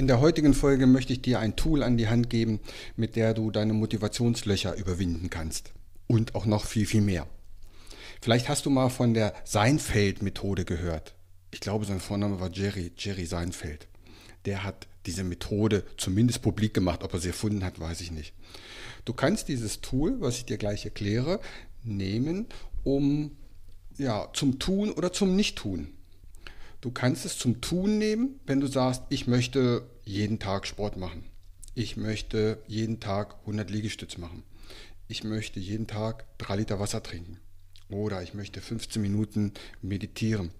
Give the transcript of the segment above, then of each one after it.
In der heutigen Folge möchte ich dir ein Tool an die Hand geben, mit der du deine Motivationslöcher überwinden kannst. Und auch noch viel, viel mehr. Vielleicht hast du mal von der Seinfeld-Methode gehört. Ich glaube, sein Vorname war Jerry, Jerry Seinfeld. Der hat diese Methode zumindest publik gemacht. Ob er sie erfunden hat, weiß ich nicht. Du kannst dieses Tool, was ich dir gleich erkläre, nehmen, um ja, zum Tun oder zum Nichttun Du kannst es zum Tun nehmen, wenn du sagst, ich möchte jeden Tag Sport machen. Ich möchte jeden Tag 100 Liegestütze machen. Ich möchte jeden Tag 3 Liter Wasser trinken. Oder ich möchte 15 Minuten meditieren.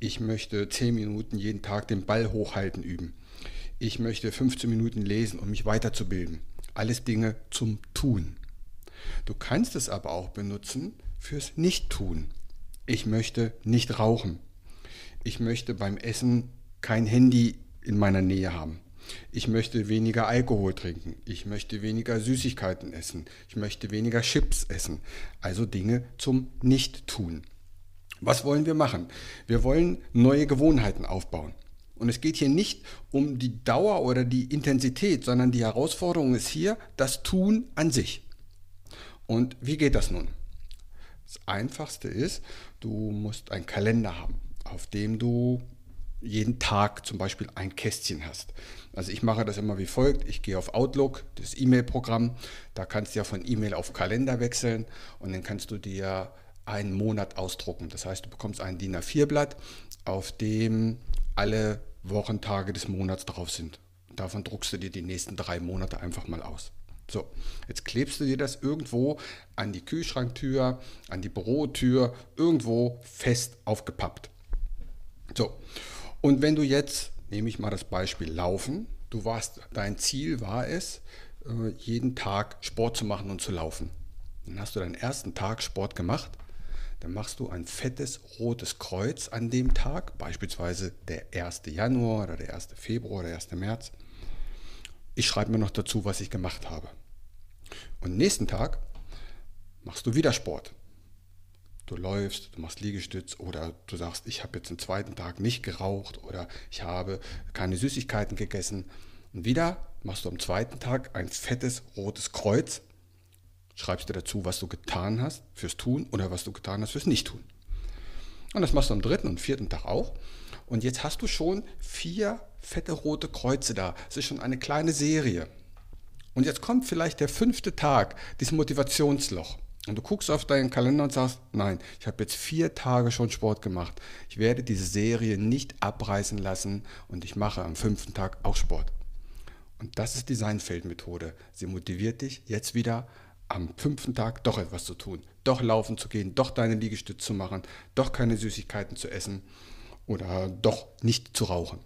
Ich möchte 10 Minuten jeden Tag den Ball hochhalten üben. Ich möchte 15 Minuten lesen, um mich weiterzubilden. Alles Dinge zum Tun. Du kannst es aber auch benutzen fürs Nicht-Tun. Ich möchte nicht rauchen ich möchte beim Essen kein Handy in meiner Nähe haben. Ich möchte weniger Alkohol trinken. Ich möchte weniger Süßigkeiten essen. Ich möchte weniger Chips essen. Also Dinge zum Nicht-Tun. Was wollen wir machen? Wir wollen neue Gewohnheiten aufbauen. Und es geht hier nicht um die Dauer oder die Intensität, sondern die Herausforderung ist hier das Tun an sich. Und wie geht das nun? Das Einfachste ist, du musst einen Kalender haben auf dem du jeden Tag zum Beispiel ein Kästchen hast. Also ich mache das immer wie folgt. Ich gehe auf Outlook, das E-Mail-Programm. Da kannst du ja von E-Mail auf Kalender wechseln und dann kannst du dir einen Monat ausdrucken. Das heißt, du bekommst ein DIN A4-Blatt, auf dem alle Wochentage des Monats drauf sind. Davon druckst du dir die nächsten drei Monate einfach mal aus. So, jetzt klebst du dir das irgendwo an die Kühlschranktür, an die Bürotür, irgendwo fest aufgepappt. So, und wenn du jetzt, nehme ich mal das Beispiel Laufen, du warst, dein Ziel war es, äh, jeden Tag Sport zu machen und zu laufen. Dann hast du deinen ersten Tag Sport gemacht, dann machst du ein fettes rotes Kreuz an dem Tag, beispielsweise der 1. Januar oder der 1. Februar oder der 1. März. Ich schreibe mir noch dazu, was ich gemacht habe. Und nächsten Tag machst du wieder Sport du läufst, du machst Liegestütz oder du sagst, ich habe jetzt den zweiten Tag nicht geraucht oder ich habe keine Süßigkeiten gegessen. Und wieder machst du am zweiten Tag ein fettes rotes Kreuz, schreibst dir dazu, was du getan hast fürs Tun oder was du getan hast fürs Nicht-Tun. Und das machst du am dritten und vierten Tag auch. Und jetzt hast du schon vier fette rote Kreuze da. Es ist schon eine kleine Serie. Und jetzt kommt vielleicht der fünfte Tag, dieses Motivationsloch. Und du guckst auf deinen Kalender und sagst, nein, ich habe jetzt vier Tage schon Sport gemacht. Ich werde diese Serie nicht abreißen lassen und ich mache am fünften Tag auch Sport. Und das ist die Seinfeld-Methode. Sie motiviert dich jetzt wieder am fünften Tag doch etwas zu tun, doch laufen zu gehen, doch deine Liegestütze zu machen, doch keine Süßigkeiten zu essen oder doch nicht zu rauchen.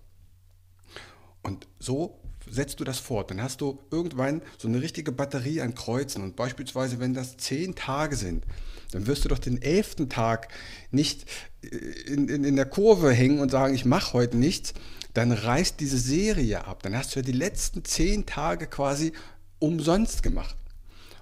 Und so setzt du das fort. Dann hast du irgendwann so eine richtige Batterie an Kreuzen. Und beispielsweise, wenn das zehn Tage sind, dann wirst du doch den elften Tag nicht äh, in, in, in der Kurve hängen und sagen, ich mache heute nichts. Dann reißt diese Serie ab. Dann hast du ja die letzten zehn Tage quasi umsonst gemacht.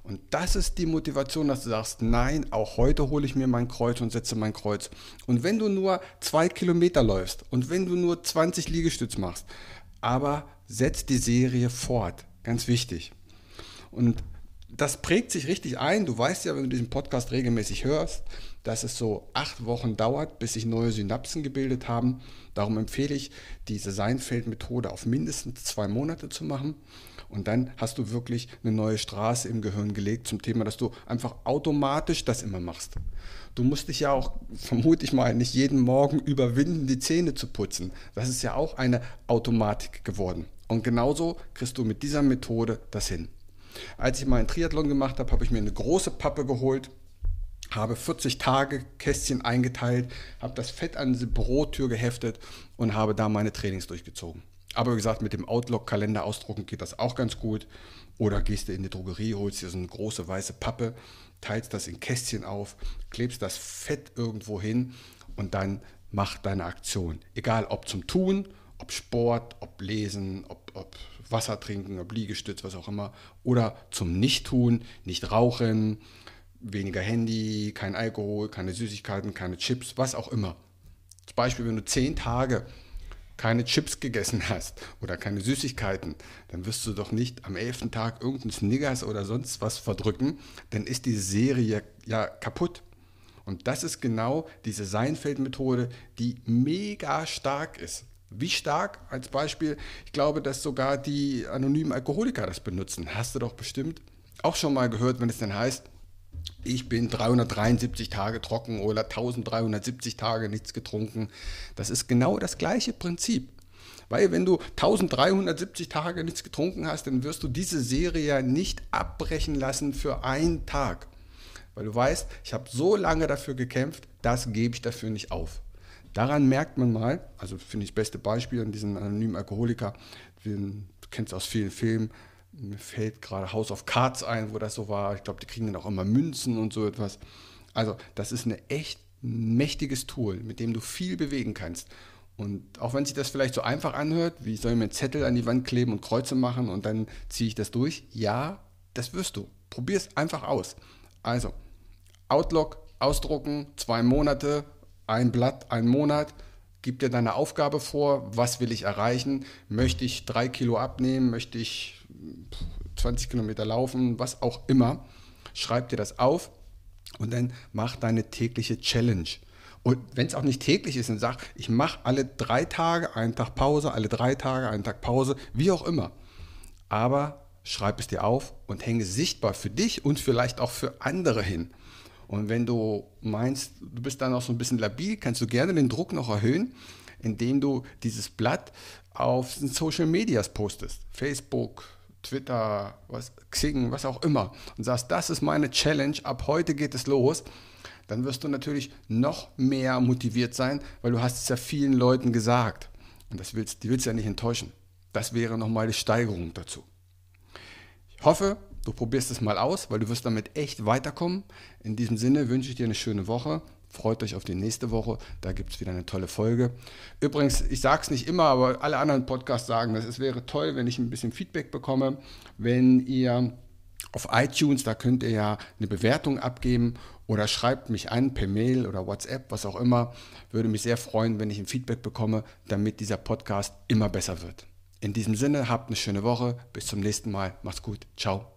Und das ist die Motivation, dass du sagst, nein, auch heute hole ich mir mein Kreuz und setze mein Kreuz. Und wenn du nur zwei Kilometer läufst und wenn du nur 20 Liegestütz machst, aber setzt die Serie fort. Ganz wichtig. Und das prägt sich richtig ein. Du weißt ja, wenn du diesen Podcast regelmäßig hörst, dass es so acht Wochen dauert, bis sich neue Synapsen gebildet haben. Darum empfehle ich, diese Seinfeld-Methode auf mindestens zwei Monate zu machen. Und dann hast du wirklich eine neue Straße im Gehirn gelegt zum Thema, dass du einfach automatisch das immer machst. Du musst dich ja auch, vermute ich mal, nicht jeden Morgen überwinden, die Zähne zu putzen. Das ist ja auch eine Automatik geworden. Und genauso kriegst du mit dieser Methode das hin. Als ich mal einen Triathlon gemacht habe, habe ich mir eine große Pappe geholt, habe 40 Tage Kästchen eingeteilt, habe das Fett an die Bürotür geheftet und habe da meine Trainings durchgezogen. Aber wie gesagt, mit dem Outlook-Kalender ausdrucken geht das auch ganz gut. Oder gehst du in die Drogerie, holst dir so eine große weiße Pappe, teilst das in Kästchen auf, klebst das Fett irgendwo hin und dann mach deine Aktion. Egal ob zum Tun ob Sport, ob Lesen, ob, ob Wasser trinken, ob Liegestütz, was auch immer. Oder zum Nichttun, nicht rauchen, weniger Handy, kein Alkohol, keine Süßigkeiten, keine Chips, was auch immer. Zum Beispiel, wenn du zehn Tage keine Chips gegessen hast oder keine Süßigkeiten, dann wirst du doch nicht am elften Tag irgendeinen Snickers oder sonst was verdrücken, dann ist die Serie ja kaputt. Und das ist genau diese Seinfeld-Methode, die mega stark ist. Wie stark? Als Beispiel, ich glaube, dass sogar die anonymen Alkoholiker das benutzen. Hast du doch bestimmt auch schon mal gehört, wenn es dann heißt, ich bin 373 Tage trocken oder 1370 Tage nichts getrunken. Das ist genau das gleiche Prinzip. Weil wenn du 1370 Tage nichts getrunken hast, dann wirst du diese Serie ja nicht abbrechen lassen für einen Tag. Weil du weißt, ich habe so lange dafür gekämpft, das gebe ich dafür nicht auf. Daran merkt man mal, also finde ich das beste Beispiel an diesen anonymen Alkoholiker, du kennst aus vielen Filmen, mir fällt gerade House of Cards ein, wo das so war. Ich glaube, die kriegen dann auch immer Münzen und so etwas. Also, das ist ein echt mächtiges Tool, mit dem du viel bewegen kannst. Und auch wenn sich das vielleicht so einfach anhört, wie ich soll mir einen Zettel an die Wand kleben und Kreuze machen und dann ziehe ich das durch, ja, das wirst du. Probier es einfach aus. Also, Outlook ausdrucken, zwei Monate, ein Blatt, ein Monat gib dir deine Aufgabe vor, was will ich erreichen? Möchte ich drei Kilo abnehmen? Möchte ich 20 Kilometer laufen? Was auch immer. Schreib dir das auf und dann mach deine tägliche Challenge. Und wenn es auch nicht täglich ist, dann sag, ich mache alle drei Tage einen Tag Pause, alle drei Tage einen Tag Pause, wie auch immer. Aber schreib es dir auf und hänge sichtbar für dich und vielleicht auch für andere hin. Und wenn du meinst, du bist dann auch so ein bisschen labil, kannst du gerne den Druck noch erhöhen, indem du dieses Blatt auf Social Medias postest. Facebook, Twitter, was, Xing, was auch immer. Und sagst, das ist meine Challenge, ab heute geht es los. Dann wirst du natürlich noch mehr motiviert sein, weil du hast es ja vielen Leuten gesagt. Und das willst, die willst du ja nicht enttäuschen. Das wäre nochmal die Steigerung dazu. Ich hoffe, Du probierst es mal aus, weil du wirst damit echt weiterkommen. In diesem Sinne wünsche ich dir eine schöne Woche. Freut euch auf die nächste Woche. Da gibt es wieder eine tolle Folge. Übrigens, ich sage es nicht immer, aber alle anderen Podcasts sagen das. Es wäre toll, wenn ich ein bisschen Feedback bekomme. Wenn ihr auf iTunes, da könnt ihr ja eine Bewertung abgeben oder schreibt mich an per Mail oder WhatsApp, was auch immer. Würde mich sehr freuen, wenn ich ein Feedback bekomme, damit dieser Podcast immer besser wird. In diesem Sinne, habt eine schöne Woche. Bis zum nächsten Mal. Macht's gut. Ciao.